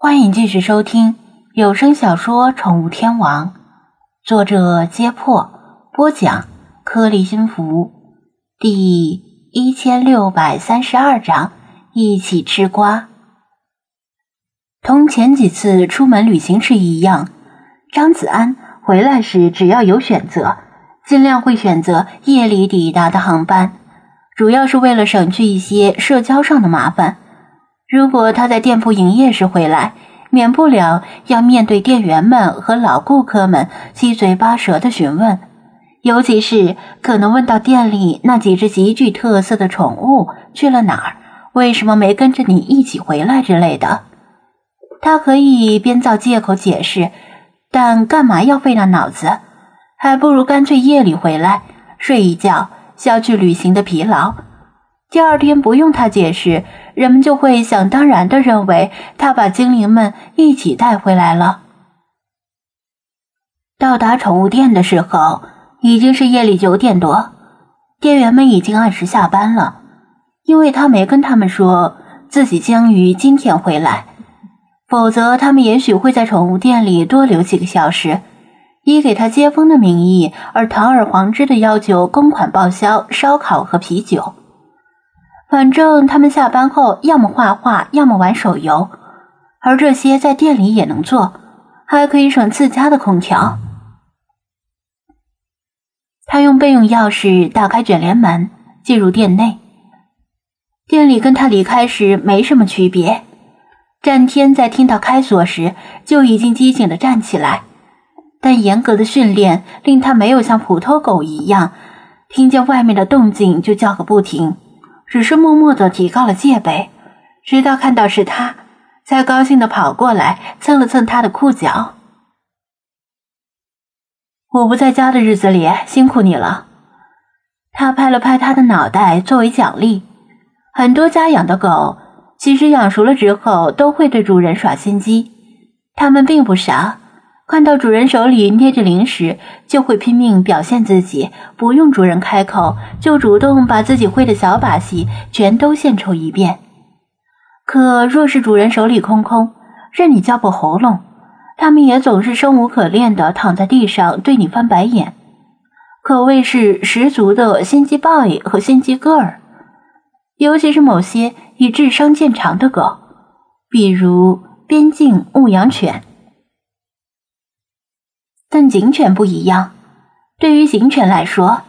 欢迎继续收听有声小说《宠物天王》，作者：揭破，播讲：颗粒心福，第一千六百三十二章：一起吃瓜。同前几次出门旅行时一样，张子安回来时只要有选择，尽量会选择夜里抵达的航班，主要是为了省去一些社交上的麻烦。如果他在店铺营业时回来，免不了要面对店员们和老顾客们七嘴八舌的询问，尤其是可能问到店里那几只极具特色的宠物去了哪儿，为什么没跟着你一起回来之类的。他可以编造借口解释，但干嘛要费那脑子？还不如干脆夜里回来睡一觉，消去旅行的疲劳。第二天不用他解释，人们就会想当然的认为他把精灵们一起带回来了。到达宠物店的时候，已经是夜里九点多，店员们已经按时下班了，因为他没跟他们说自己将于今天回来，否则他们也许会在宠物店里多留几个小时，以给他接风的名义而堂而皇之的要求公款报销烧烤和啤酒。反正他们下班后要么画画，要么玩手游，而这些在店里也能做，还可以省自家的空调。他用备用钥匙打开卷帘门，进入店内。店里跟他离开时没什么区别。战天在听到开锁时就已经机警的站起来，但严格的训练令他没有像普通狗一样，听见外面的动静就叫个不停。只是默默的提高了戒备，直到看到是他，才高兴的跑过来蹭了蹭他的裤脚。我不在家的日子里辛苦你了。他拍了拍他的脑袋作为奖励。很多家养的狗，其实养熟了之后都会对主人耍心机，它们并不傻。看到主人手里捏着零食，就会拼命表现自己，不用主人开口，就主动把自己会的小把戏全都献丑一遍。可若是主人手里空空，任你叫破喉咙，他们也总是生无可恋的躺在地上对你翻白眼，可谓是十足的心机 boy 和心机 girl。尤其是某些以智商见长的狗，比如边境牧羊犬。但警犬不一样，对于警犬来说，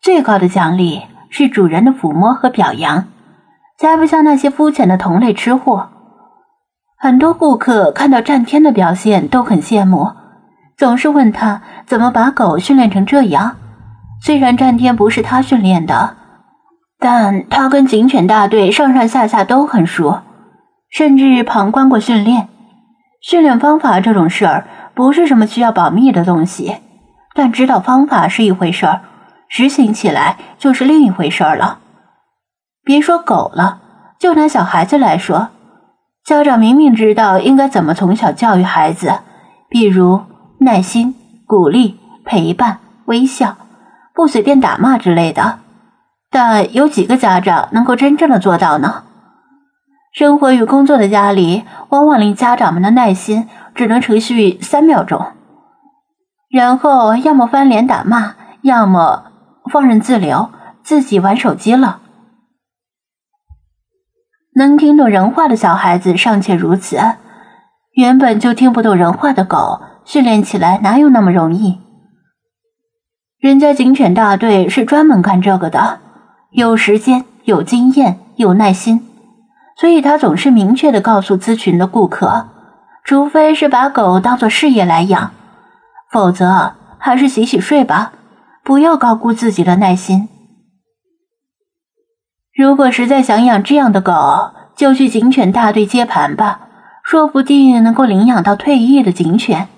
最高的奖励是主人的抚摸和表扬，才不像那些肤浅的同类吃货。很多顾客看到战天的表现都很羡慕，总是问他怎么把狗训练成这样。虽然战天不是他训练的，但他跟警犬大队上上下下都很熟，甚至旁观过训练。训练方法这种事儿。不是什么需要保密的东西，但知道方法是一回事儿，执行起来就是另一回事儿了。别说狗了，就拿小孩子来说，家长明明知道应该怎么从小教育孩子，比如耐心、鼓励、陪伴、微笑，不随便打骂之类的，但有几个家长能够真正的做到呢？生活与工作的压力，往往令家长们的耐心。只能持续三秒钟，然后要么翻脸打骂，要么放任自流，自己玩手机了。能听懂人话的小孩子尚且如此，原本就听不懂人话的狗，训练起来哪有那么容易？人家警犬大队是专门干这个的，有时间、有经验、有耐心，所以他总是明确的告诉咨询的顾客。除非是把狗当做事业来养，否则还是洗洗睡吧，不要高估自己的耐心。如果实在想养这样的狗，就去警犬大队接盘吧，说不定能够领养到退役的警犬。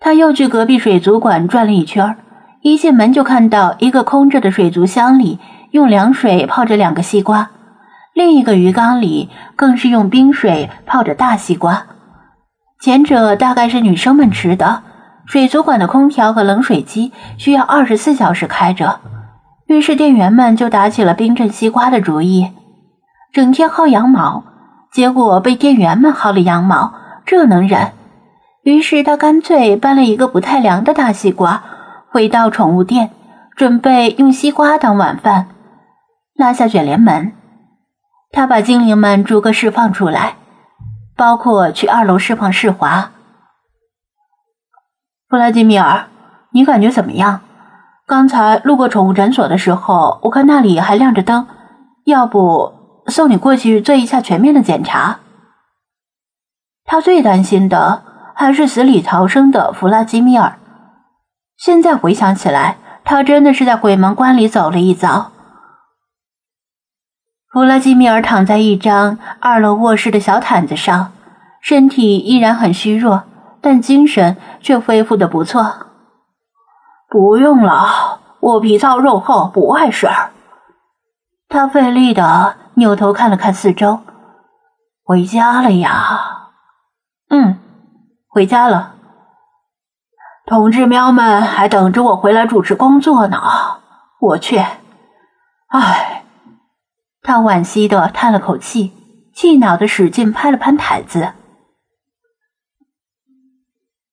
他又去隔壁水族馆转了一圈，一进门就看到一个空着的水族箱里，用凉水泡着两个西瓜。另一个鱼缸里更是用冰水泡着大西瓜，前者大概是女生们吃的。水族馆的空调和冷水机需要二十四小时开着，于是店员们就打起了冰镇西瓜的主意。整天薅羊毛，结果被店员们薅了羊毛，这能忍？于是他干脆搬了一个不太凉的大西瓜，回到宠物店，准备用西瓜当晚饭。拉下卷帘门，他把精灵们逐个释放出来，包括去二楼释放世华。弗拉基米尔，你感觉怎么样？刚才路过宠物诊所的时候，我看那里还亮着灯，要不送你过去做一下全面的检查。他最担心的还是死里逃生的弗拉基米尔。现在回想起来，他真的是在鬼门关里走了一遭。弗拉基米尔躺在一张二楼卧室的小毯子上，身体依然很虚弱。但精神却恢复的不错。不用了，我皮糙肉厚，不碍事儿。他费力的扭头看了看四周，回家了呀？嗯，回家了。同志喵们还等着我回来主持工作呢。我去，唉。他惋惜的叹了口气，气恼的使劲拍了拍台子。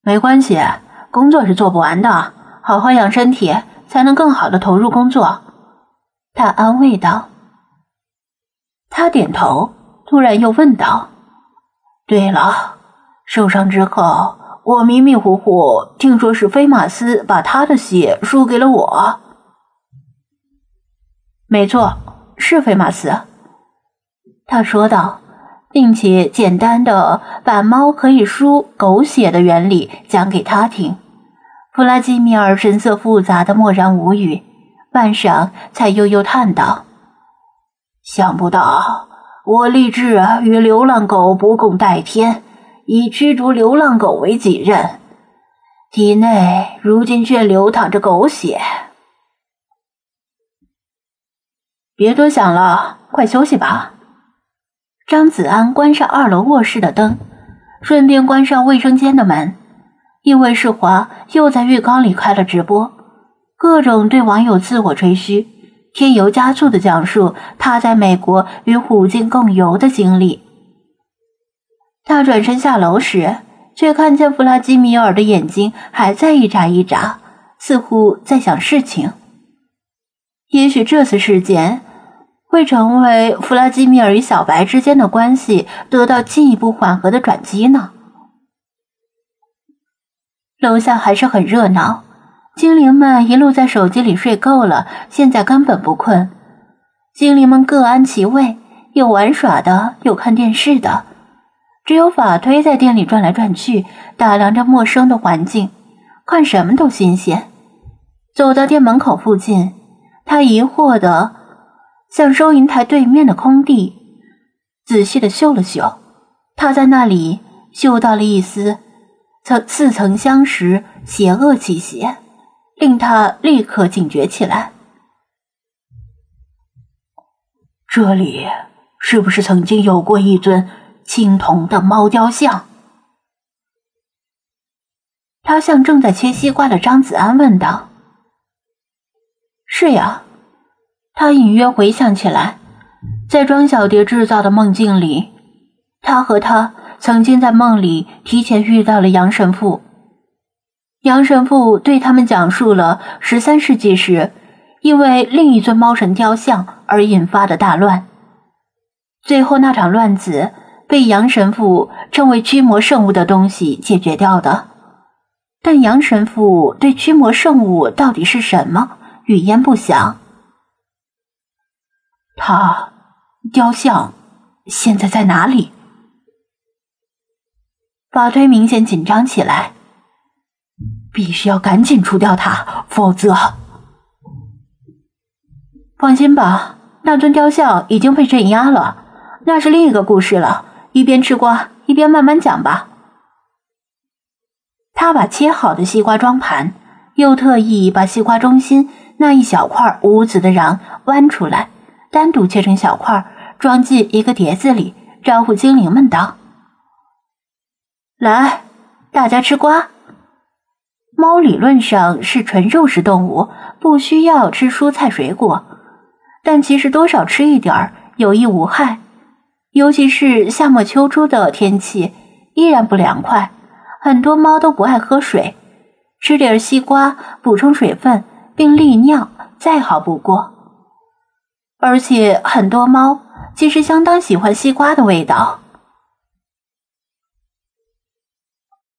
没关系，工作是做不完的，好好养身体，才能更好的投入工作。他安慰道。他点头，突然又问道：“对了，受伤之后，我迷迷糊糊听说是菲马斯把他的血输给了我。”没错，是菲马斯。他说道。并且简单的把猫可以输狗血的原理讲给他听，弗拉基米尔神色复杂的默然无语，半晌才悠悠叹道：“想不到我立志与流浪狗不共戴天，以驱逐流浪狗为己任，体内如今却流淌着狗血。别多想了，快休息吧。”张子安关上二楼卧室的灯，顺便关上卫生间的门，因为世华又在浴缸里开了直播，各种对网友自我吹嘘，添油加醋的讲述他在美国与虎鲸共游的经历。他转身下楼时，却看见弗拉基米尔的眼睛还在一眨一眨，似乎在想事情。也许这次事件。会成为弗拉基米尔与小白之间的关系得到进一步缓和的转机呢？楼下还是很热闹，精灵们一路在手机里睡够了，现在根本不困。精灵们各安其位，有玩耍的，有看电视的，只有法推在店里转来转去，打量着陌生的环境，看什么都新鲜。走到店门口附近，他疑惑的。向收银台对面的空地仔细的嗅了嗅，他在那里嗅到了一丝曾似曾相识邪恶气息，令他立刻警觉起来。这里是不是曾经有过一尊青铜的猫雕像？他向正在切西瓜的张子安问道：“是呀。”他隐约回想起来，在庄小蝶制造的梦境里，他和他曾经在梦里提前遇到了杨神父。杨神父对他们讲述了十三世纪时因为另一尊猫神雕像而引发的大乱。最后那场乱子被杨神父称为驱魔圣物的东西解决掉的，但杨神父对驱魔圣物到底是什么，语焉不详。他雕像现在在哪里？法推明显紧张起来，必须要赶紧除掉他，否则……放心吧，那尊雕像已经被镇压了，那是另一个故事了。一边吃瓜一边慢慢讲吧。他把切好的西瓜装盘，又特意把西瓜中心那一小块无籽的瓤剜出来。单独切成小块，装进一个碟子里，招呼精灵们道：“来，大家吃瓜。猫理论上是纯肉食动物，不需要吃蔬菜水果，但其实多少吃一点儿有益无害。尤其是夏末秋初的天气依然不凉快，很多猫都不爱喝水，吃点西瓜补充水分并利尿，再好不过。而且很多猫其实相当喜欢西瓜的味道。